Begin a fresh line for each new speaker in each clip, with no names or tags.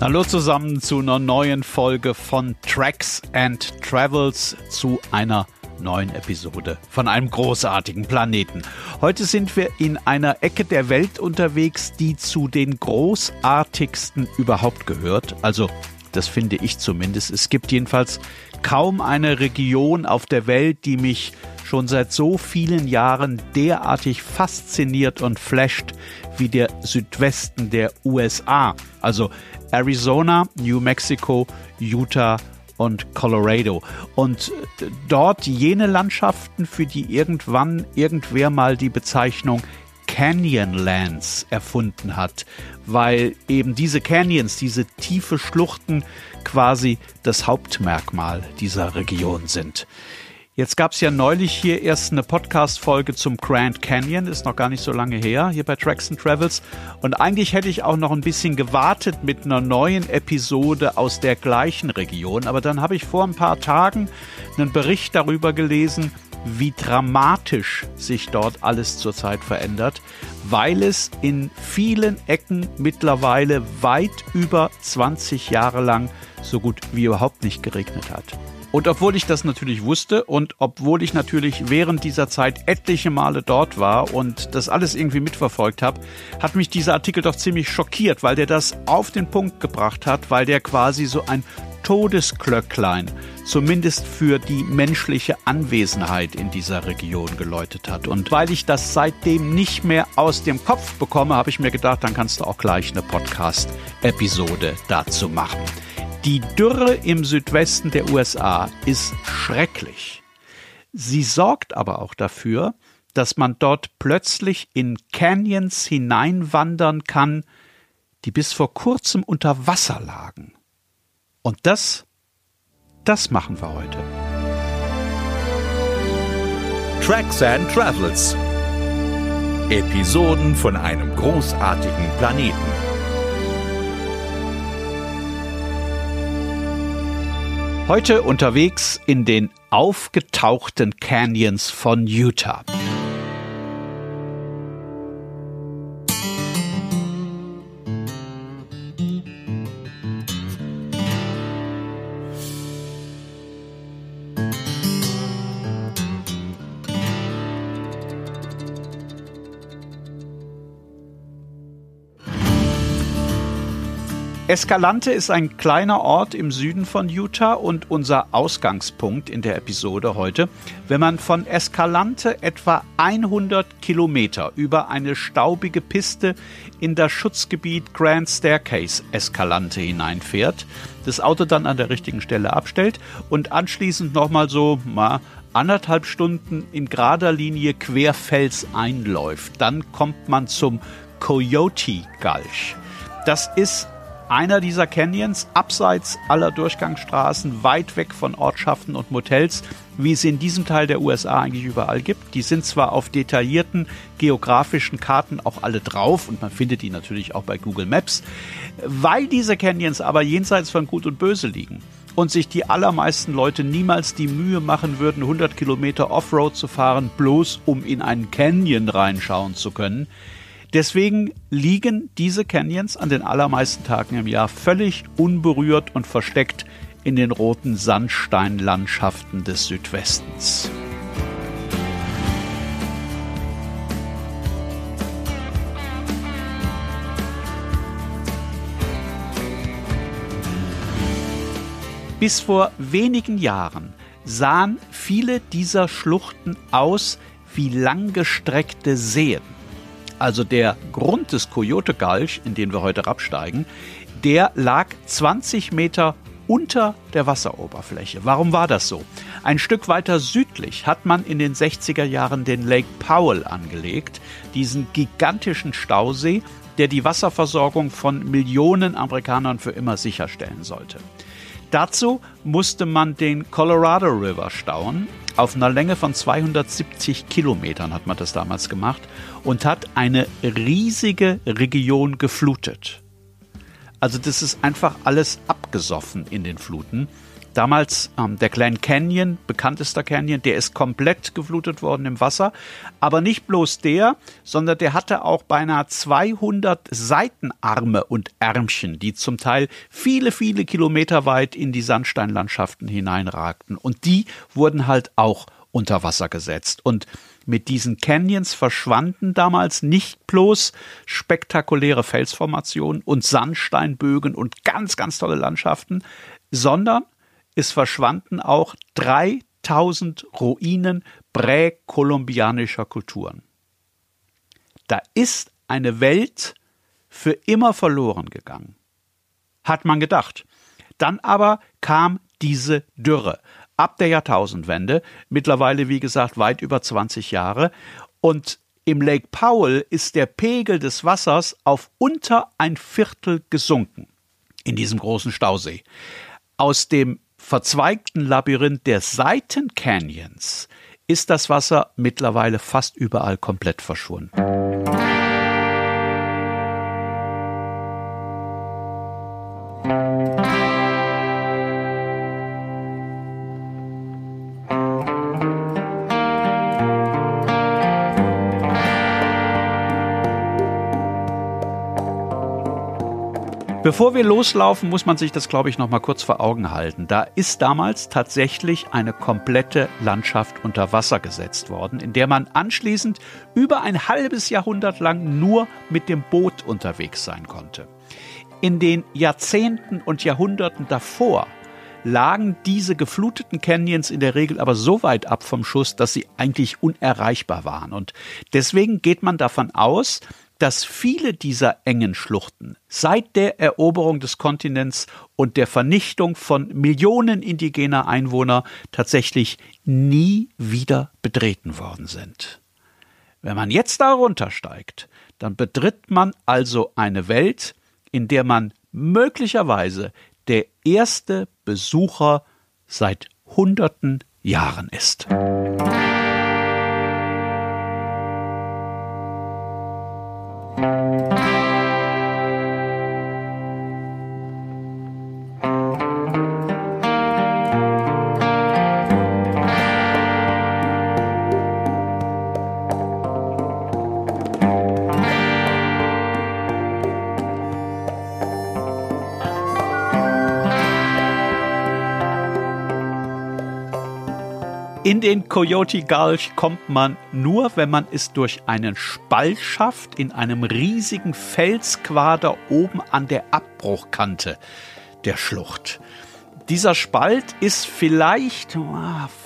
Hallo zusammen zu einer neuen Folge von Tracks and Travels zu einer neuen Episode von einem großartigen Planeten. Heute sind wir in einer Ecke der Welt unterwegs, die zu den großartigsten überhaupt gehört. Also das finde ich zumindest. Es gibt jedenfalls kaum eine Region auf der Welt, die mich schon seit so vielen Jahren derartig fasziniert und flasht wie der Südwesten der USA. Also Arizona, New Mexico, Utah und Colorado. Und dort jene Landschaften, für die irgendwann irgendwer mal die Bezeichnung Canyonlands erfunden hat, weil eben diese Canyons, diese tiefe Schluchten quasi das Hauptmerkmal dieser Region sind. Jetzt gab es ja neulich hier erst eine Podcast-Folge zum Grand Canyon, ist noch gar nicht so lange her, hier bei Tracks and Travels. Und eigentlich hätte ich auch noch ein bisschen gewartet mit einer neuen Episode aus der gleichen Region. Aber dann habe ich vor ein paar Tagen einen Bericht darüber gelesen, wie dramatisch sich dort alles zurzeit verändert, weil es in vielen Ecken mittlerweile weit über 20 Jahre lang so gut wie überhaupt nicht geregnet hat. Und obwohl ich das natürlich wusste und obwohl ich natürlich während dieser Zeit etliche Male dort war und das alles irgendwie mitverfolgt habe, hat mich dieser Artikel doch ziemlich schockiert, weil der das auf den Punkt gebracht hat, weil der quasi so ein Todesklöcklein, zumindest für die menschliche Anwesenheit in dieser Region geläutet hat. Und weil ich das seitdem nicht mehr aus dem Kopf bekomme, habe ich mir gedacht, dann kannst du auch gleich eine Podcast-Episode dazu machen. Die Dürre im Südwesten der USA ist schrecklich. Sie sorgt aber auch dafür, dass man dort plötzlich in Canyons hineinwandern kann, die bis vor kurzem unter Wasser lagen. Und das, das machen wir heute.
Tracks and Travels. Episoden von einem großartigen Planeten.
Heute unterwegs in den aufgetauchten Canyons von Utah. Escalante ist ein kleiner Ort im Süden von Utah und unser Ausgangspunkt in der Episode heute. Wenn man von Escalante etwa 100 Kilometer über eine staubige Piste in das Schutzgebiet Grand Staircase Escalante hineinfährt, das Auto dann an der richtigen Stelle abstellt und anschließend nochmal so mal anderthalb Stunden in gerader Linie querfels einläuft, dann kommt man zum Coyote Gulch. Das ist einer dieser Canyons, abseits aller Durchgangsstraßen, weit weg von Ortschaften und Motels, wie es in diesem Teil der USA eigentlich überall gibt. Die sind zwar auf detaillierten geografischen Karten auch alle drauf und man findet die natürlich auch bei Google Maps, weil diese Canyons aber jenseits von Gut und Böse liegen und sich die allermeisten Leute niemals die Mühe machen würden, 100 Kilometer Offroad zu fahren, bloß um in einen Canyon reinschauen zu können, Deswegen liegen diese Canyons an den allermeisten Tagen im Jahr völlig unberührt und versteckt in den roten Sandsteinlandschaften des Südwestens. Bis vor wenigen Jahren sahen viele dieser Schluchten aus wie langgestreckte Seen also der Grund des Coyote Gulch, in den wir heute absteigen, der lag 20 Meter unter der Wasseroberfläche. Warum war das so? Ein Stück weiter südlich hat man in den 60er Jahren den Lake Powell angelegt, diesen gigantischen Stausee, der die Wasserversorgung von Millionen Amerikanern für immer sicherstellen sollte. Dazu musste man den Colorado River stauen. Auf einer Länge von 270 Kilometern hat man das damals gemacht und hat eine riesige Region geflutet. Also das ist einfach alles abgesoffen in den Fluten. Damals ähm, der Glen Canyon, bekanntester Canyon, der ist komplett geflutet worden im Wasser. Aber nicht bloß der, sondern der hatte auch beinahe 200 Seitenarme und Ärmchen, die zum Teil viele, viele Kilometer weit in die Sandsteinlandschaften hineinragten. Und die wurden halt auch unter Wasser gesetzt. Und mit diesen Canyons verschwanden damals nicht bloß spektakuläre Felsformationen und Sandsteinbögen und ganz, ganz tolle Landschaften, sondern es verschwanden auch 3000 Ruinen präkolumbianischer Kulturen. Da ist eine Welt für immer verloren gegangen. Hat man gedacht. Dann aber kam diese Dürre ab der Jahrtausendwende, mittlerweile wie gesagt weit über 20 Jahre, und im Lake Powell ist der Pegel des Wassers auf unter ein Viertel gesunken in diesem großen Stausee. Aus dem verzweigten Labyrinth der Seitencanyons ist das Wasser mittlerweile fast überall komplett verschwunden. Bevor wir loslaufen, muss man sich das, glaube ich, noch mal kurz vor Augen halten. Da ist damals tatsächlich eine komplette Landschaft unter Wasser gesetzt worden, in der man anschließend über ein halbes Jahrhundert lang nur mit dem Boot unterwegs sein konnte. In den Jahrzehnten und Jahrhunderten davor lagen diese gefluteten Canyons in der Regel aber so weit ab vom Schuss, dass sie eigentlich unerreichbar waren. Und deswegen geht man davon aus, dass viele dieser engen Schluchten seit der Eroberung des Kontinents und der Vernichtung von Millionen indigener Einwohner tatsächlich nie wieder betreten worden sind. Wenn man jetzt darunter steigt, dann betritt man also eine Welt, in der man möglicherweise der erste Besucher seit Hunderten Jahren ist. Thank you. In den Coyote Gulch kommt man nur, wenn man es durch einen Spalt schafft, in einem riesigen Felsquader oben an der Abbruchkante der Schlucht. Dieser Spalt ist vielleicht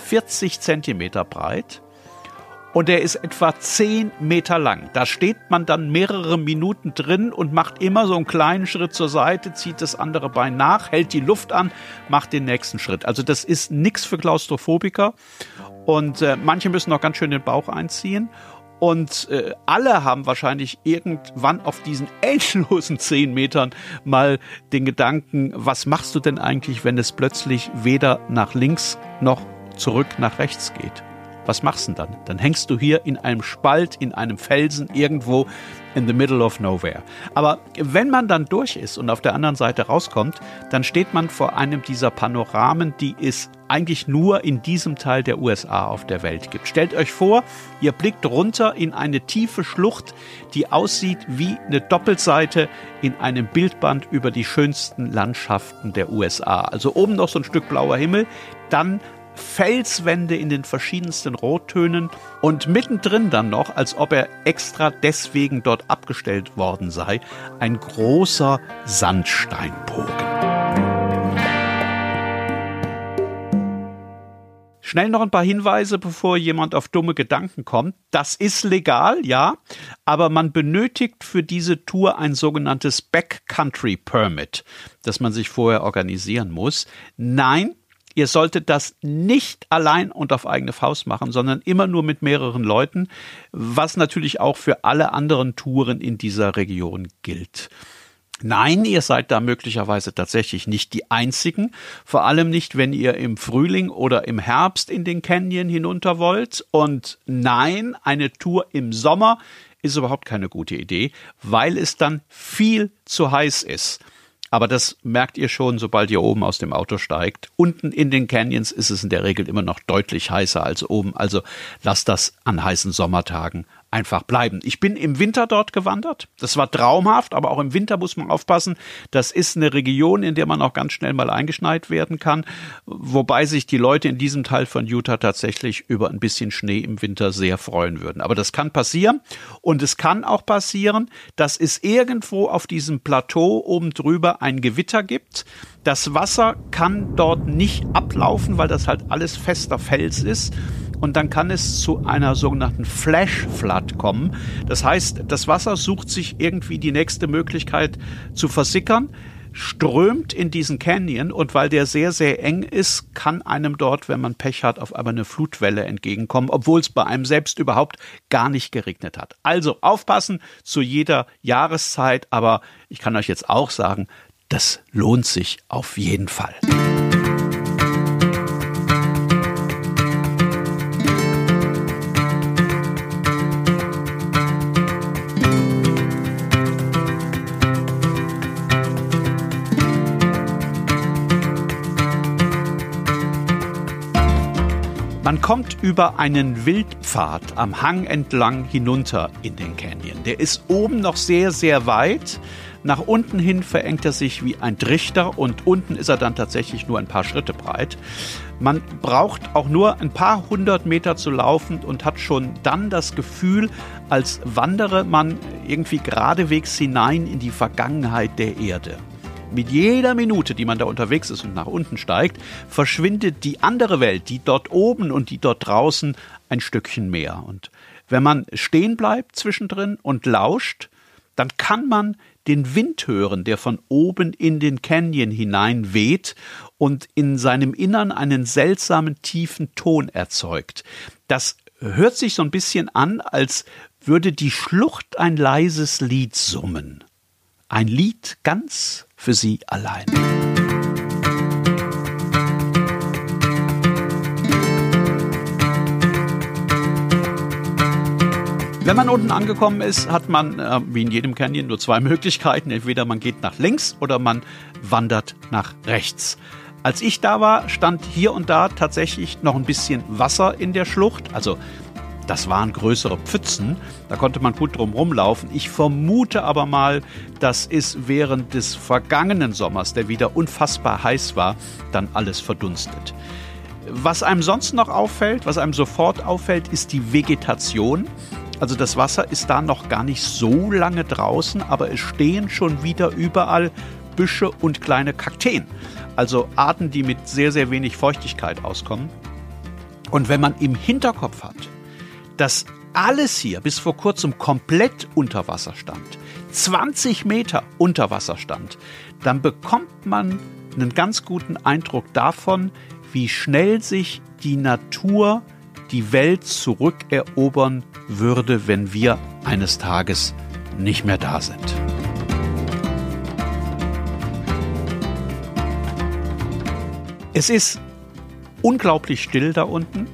40 ah, Zentimeter breit und er ist etwa 10 Meter lang. Da steht man dann mehrere Minuten drin und macht immer so einen kleinen Schritt zur Seite, zieht das andere Bein nach, hält die Luft an, macht den nächsten Schritt. Also das ist nichts für Klaustrophobiker und äh, manche müssen noch ganz schön den Bauch einziehen. Und äh, alle haben wahrscheinlich irgendwann auf diesen endlosen zehn Metern mal den Gedanken, was machst du denn eigentlich, wenn es plötzlich weder nach links noch zurück nach rechts geht? Was machst du denn dann? Dann hängst du hier in einem Spalt, in einem Felsen irgendwo in the middle of nowhere. Aber wenn man dann durch ist und auf der anderen Seite rauskommt, dann steht man vor einem dieser Panoramen, die es eigentlich nur in diesem Teil der USA auf der Welt gibt. Stellt euch vor, ihr blickt runter in eine tiefe Schlucht, die aussieht wie eine Doppelseite in einem Bildband über die schönsten Landschaften der USA. Also oben noch so ein Stück blauer Himmel, dann Felswände in den verschiedensten Rottönen und mittendrin dann noch, als ob er extra deswegen dort abgestellt worden sei, ein großer Sandsteinbogen. Schnell noch ein paar Hinweise, bevor jemand auf dumme Gedanken kommt. Das ist legal, ja, aber man benötigt für diese Tour ein sogenanntes Backcountry Permit, das man sich vorher organisieren muss. Nein, Ihr solltet das nicht allein und auf eigene Faust machen, sondern immer nur mit mehreren Leuten, was natürlich auch für alle anderen Touren in dieser Region gilt. Nein, ihr seid da möglicherweise tatsächlich nicht die Einzigen, vor allem nicht, wenn ihr im Frühling oder im Herbst in den Canyon hinunter wollt. Und nein, eine Tour im Sommer ist überhaupt keine gute Idee, weil es dann viel zu heiß ist. Aber das merkt ihr schon, sobald ihr oben aus dem Auto steigt. Unten in den Canyons ist es in der Regel immer noch deutlich heißer als oben. Also lasst das an heißen Sommertagen einfach bleiben. Ich bin im Winter dort gewandert. Das war traumhaft, aber auch im Winter muss man aufpassen. Das ist eine Region, in der man auch ganz schnell mal eingeschneit werden kann, wobei sich die Leute in diesem Teil von Utah tatsächlich über ein bisschen Schnee im Winter sehr freuen würden. Aber das kann passieren und es kann auch passieren, dass es irgendwo auf diesem Plateau oben drüber ein Gewitter gibt. Das Wasser kann dort nicht ablaufen, weil das halt alles fester Fels ist und dann kann es zu einer sogenannten Flash Flood kommen. Das heißt, das Wasser sucht sich irgendwie die nächste Möglichkeit zu versickern strömt in diesen Canyon und weil der sehr, sehr eng ist, kann einem dort, wenn man Pech hat, auf einmal eine Flutwelle entgegenkommen, obwohl es bei einem selbst überhaupt gar nicht geregnet hat. Also aufpassen zu jeder Jahreszeit, aber ich kann euch jetzt auch sagen, das lohnt sich auf jeden Fall. Man kommt über einen Wildpfad am Hang entlang hinunter in den Canyon. Der ist oben noch sehr, sehr weit. Nach unten hin verengt er sich wie ein Trichter und unten ist er dann tatsächlich nur ein paar Schritte breit. Man braucht auch nur ein paar hundert Meter zu laufen und hat schon dann das Gefühl, als wandere man irgendwie geradewegs hinein in die Vergangenheit der Erde. Mit jeder Minute, die man da unterwegs ist und nach unten steigt, verschwindet die andere Welt, die dort oben und die dort draußen, ein Stückchen mehr. Und wenn man stehen bleibt zwischendrin und lauscht, dann kann man den Wind hören, der von oben in den Canyon hinein weht und in seinem Innern einen seltsamen tiefen Ton erzeugt. Das hört sich so ein bisschen an, als würde die Schlucht ein leises Lied summen. Ein Lied ganz für sie allein. Wenn man unten angekommen ist, hat man, äh, wie in jedem Canyon, nur zwei Möglichkeiten. Entweder man geht nach links oder man wandert nach rechts. Als ich da war, stand hier und da tatsächlich noch ein bisschen Wasser in der Schlucht. Also das waren größere Pfützen, da konnte man gut drum rumlaufen. Ich vermute aber mal, das ist während des vergangenen Sommers, der wieder unfassbar heiß war, dann alles verdunstet. Was einem sonst noch auffällt, was einem sofort auffällt, ist die Vegetation. Also das Wasser ist da noch gar nicht so lange draußen, aber es stehen schon wieder überall Büsche und kleine Kakteen. Also Arten, die mit sehr, sehr wenig Feuchtigkeit auskommen. Und wenn man im Hinterkopf hat, dass alles hier bis vor kurzem komplett unter Wasser stand, 20 Meter unter Wasser stand, dann bekommt man einen ganz guten Eindruck davon, wie schnell sich die Natur die Welt zurückerobern würde, wenn wir eines Tages nicht mehr da sind. Es ist unglaublich still da unten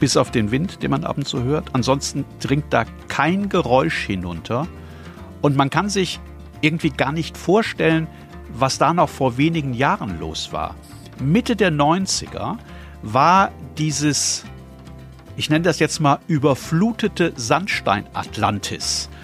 bis auf den Wind, den man ab und zu hört. Ansonsten dringt da kein Geräusch hinunter. Und man kann sich irgendwie gar nicht vorstellen, was da noch vor wenigen Jahren los war. Mitte der 90er war dieses, ich nenne das jetzt mal, überflutete Sandstein Atlantis äh,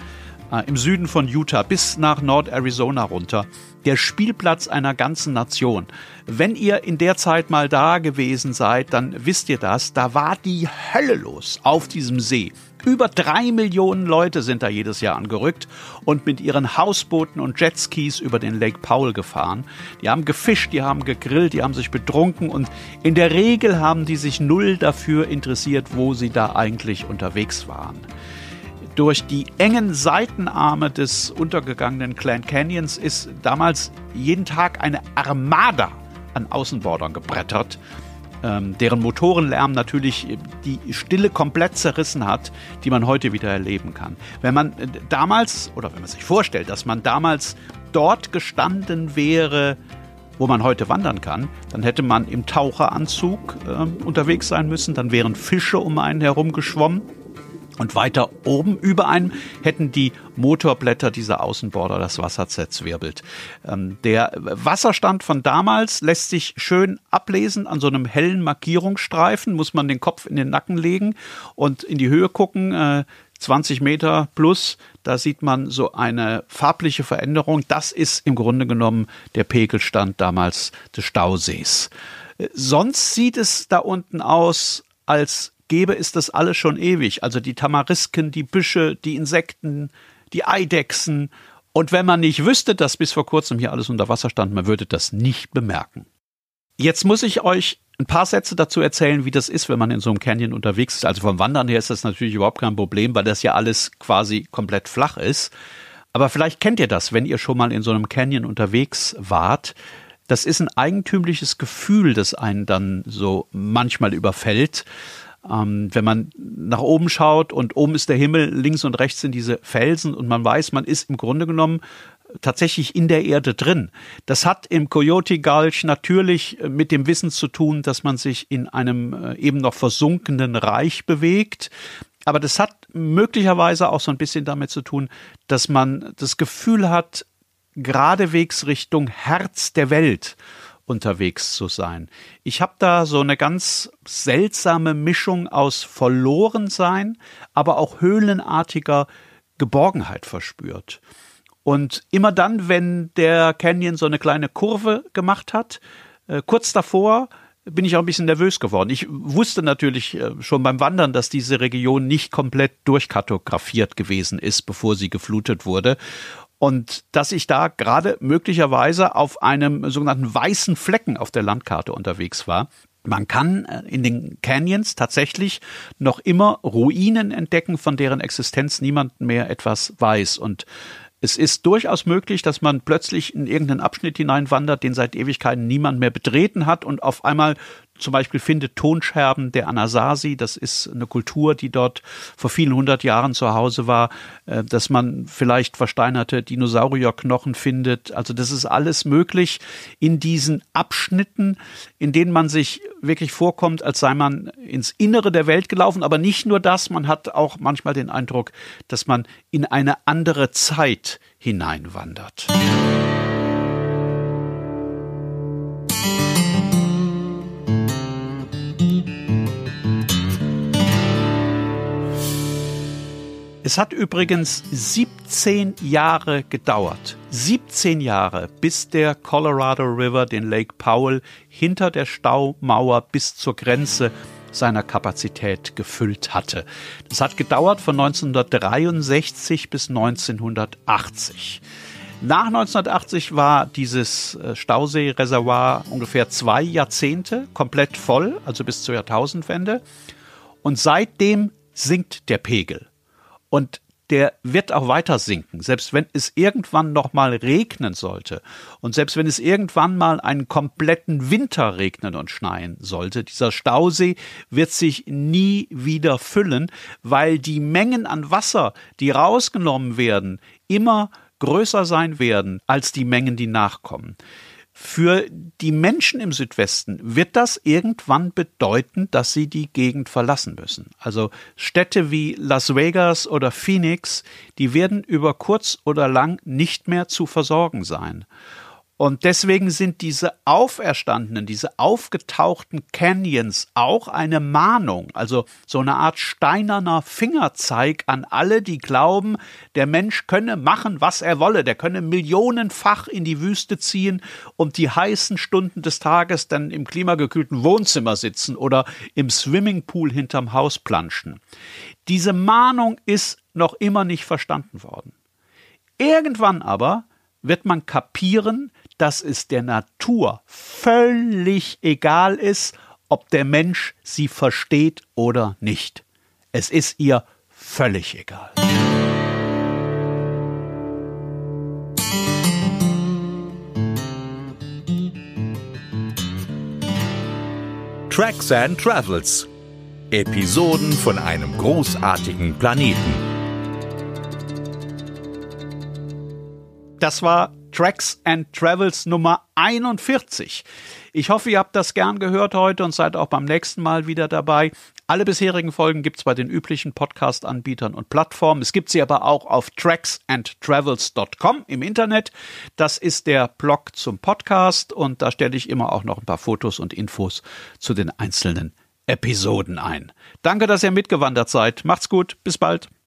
im Süden von Utah bis nach Nord-Arizona runter der Spielplatz einer ganzen Nation. Wenn ihr in der Zeit mal da gewesen seid, dann wisst ihr das. Da war die Hölle los auf diesem See. Über drei Millionen Leute sind da jedes Jahr angerückt und mit ihren Hausbooten und Jetskis über den Lake Powell gefahren. Die haben gefischt, die haben gegrillt, die haben sich betrunken und in der Regel haben die sich null dafür interessiert, wo sie da eigentlich unterwegs waren. Durch die engen Seitenarme des untergegangenen Clan Canyons ist damals jeden Tag eine Armada an Außenbordern gebrettert, ähm, deren Motorenlärm natürlich die Stille komplett zerrissen hat, die man heute wieder erleben kann. Wenn man äh, damals, oder wenn man sich vorstellt, dass man damals dort gestanden wäre, wo man heute wandern kann, dann hätte man im Taucheranzug äh, unterwegs sein müssen, dann wären Fische um einen herum geschwommen Und weiter oben über einem hätten die Motorblätter dieser Außenborder das Wasser zerzwirbelt. Ähm, der Wasserstand von damals lässt sich schön ablesen an so einem hellen Markierungsstreifen, muss man den Kopf in den Nacken legen und in die Höhe gucken. Äh, 20 Meter plus, da sieht man so eine farbliche Veränderung. Das ist im Grunde genommen der Pegelstand damals des Stausees. Äh, sonst sieht es da unten aus, als gäbe es das alles schon ewig. Also die Tamarisken, die Büsche, die Insekten, die Eidechsen. Und wenn man nicht wüsste, dass bis vor kurzem hier alles unter Wasser stand, man würde das nicht bemerken. Jetzt muss ich euch ein paar Sätze dazu erzählen, wie das ist, wenn man in so einem Canyon unterwegs ist. Also vom Wandern her ist das natürlich überhaupt kein Problem, weil das ja alles quasi komplett flach ist. Aber vielleicht kennt ihr das, wenn ihr schon mal in so einem Canyon unterwegs wart. Das ist ein eigentümliches Gefühl, das einen dann so manchmal überfällt. Ähm, wenn man nach oben schaut und oben ist der Himmel, links und rechts sind diese Felsen und man weiß, man ist im Grunde genommen tatsächlich in der Erde drin. Das hat im Coyote Gulch natürlich äh, mit dem Wissen zu tun, dass man sich in einem äh, eben noch versunkenen Reich bewegt. Aber das hat möglicherweise auch so ein bisschen damit zu tun, dass man das Gefühl hat, geradewegs Richtung Herz der Welt unterwegs zu sein. Ich habe da so eine ganz seltsame Mischung aus Verlorensein, aber auch höhlenartiger Geborgenheit verspürt. Und immer dann, wenn der Canyon so eine kleine Kurve gemacht hat, äh, kurz davor bin ich auch ein bisschen nervös geworden. Ich wusste natürlich äh, schon beim Wandern, dass diese Region nicht komplett durchkartografiert gewesen ist, bevor sie geflutet wurde. Und dass ich da gerade möglicherweise auf einem sogenannten weißen Flecken auf der Landkarte unterwegs war. Man kann äh, in den Canyons tatsächlich noch immer Ruinen entdecken, von deren Existenz niemand mehr etwas weiß. Und es ist durchaus möglich, dass man plötzlich in irgendeinen Abschnitt hineinwandert, den seit Ewigkeiten niemand mehr betreten hat und auf einmal zum Beispiel findet Tonscherben der Anasazi, das ist eine Kultur, die dort vor vielen hundert Jahren zu Hause war, äh, dass man vielleicht versteinerte Dinosaurierknochen findet. Also das ist alles möglich in diesen Abschnitten, in denen man sich wirklich vorkommt, als sei man ins Innere der Welt gelaufen. Aber nicht nur das, man hat auch manchmal den Eindruck, dass man in eine andere Zeit hineinwandert. Es hat übrigens 17 Jahre gedauert. 17 Jahre, bis der Colorado River den Lake Powell hinter der Staumauer bis zur Grenze seiner Kapazität gefüllt hatte. Das hat gedauert von 1963 bis 1980. Nach 1980 war dieses äh, Stauseereservoir ungefähr zwei Jahrzehnte komplett voll, also bis zur Jahrtausendwende. Und seitdem sinkt der Pegel. Und der wird auch weiter sinken, selbst wenn es irgendwann noch mal regnen sollte und selbst wenn es irgendwann mal einen kompletten Winter regnen und schneien sollte, dieser Stausee wird sich nie wieder füllen, weil die Mengen an Wasser, die rausgenommen werden, immer größer sein werden als die Mengen, die nachkommen. Für die Menschen im Südwesten wird das irgendwann bedeuten, dass sie die Gegend verlassen müssen. Also Städte wie Las Vegas oder Phoenix, die werden über kurz oder lang nicht mehr zu versorgen sein. Und deswegen sind diese auferstandenen, diese aufgetauchten Canyons auch eine Mahnung, also so eine Art steinerner Fingerzeig an alle, die glauben, der Mensch könne machen, was er wolle, der könne millionenfach in die Wüste ziehen und die heißen Stunden des Tages dann im klimagekühlten Wohnzimmer sitzen oder im Swimmingpool hinterm Haus planschen. Diese Mahnung ist noch immer nicht verstanden worden. Irgendwann aber wird man kapieren, dass es der Natur völlig egal ist, ob der Mensch sie versteht oder nicht. Es ist ihr völlig egal.
Tracks and Travels. Episoden von einem großartigen Planeten.
Das war Tracks and Travels Nummer 41. Ich hoffe, ihr habt das gern gehört heute und seid auch beim nächsten Mal wieder dabei. Alle bisherigen Folgen gibt's bei den üblichen Podcast-Anbietern und Plattformen. Es gibt sie aber auch auf tracksandtravels.com im Internet. Das ist der Blog zum Podcast und da stelle ich immer auch noch ein paar Fotos und Infos zu den einzelnen Episoden ein. Danke, dass ihr mitgewandert seid. Macht's gut. Bis bald.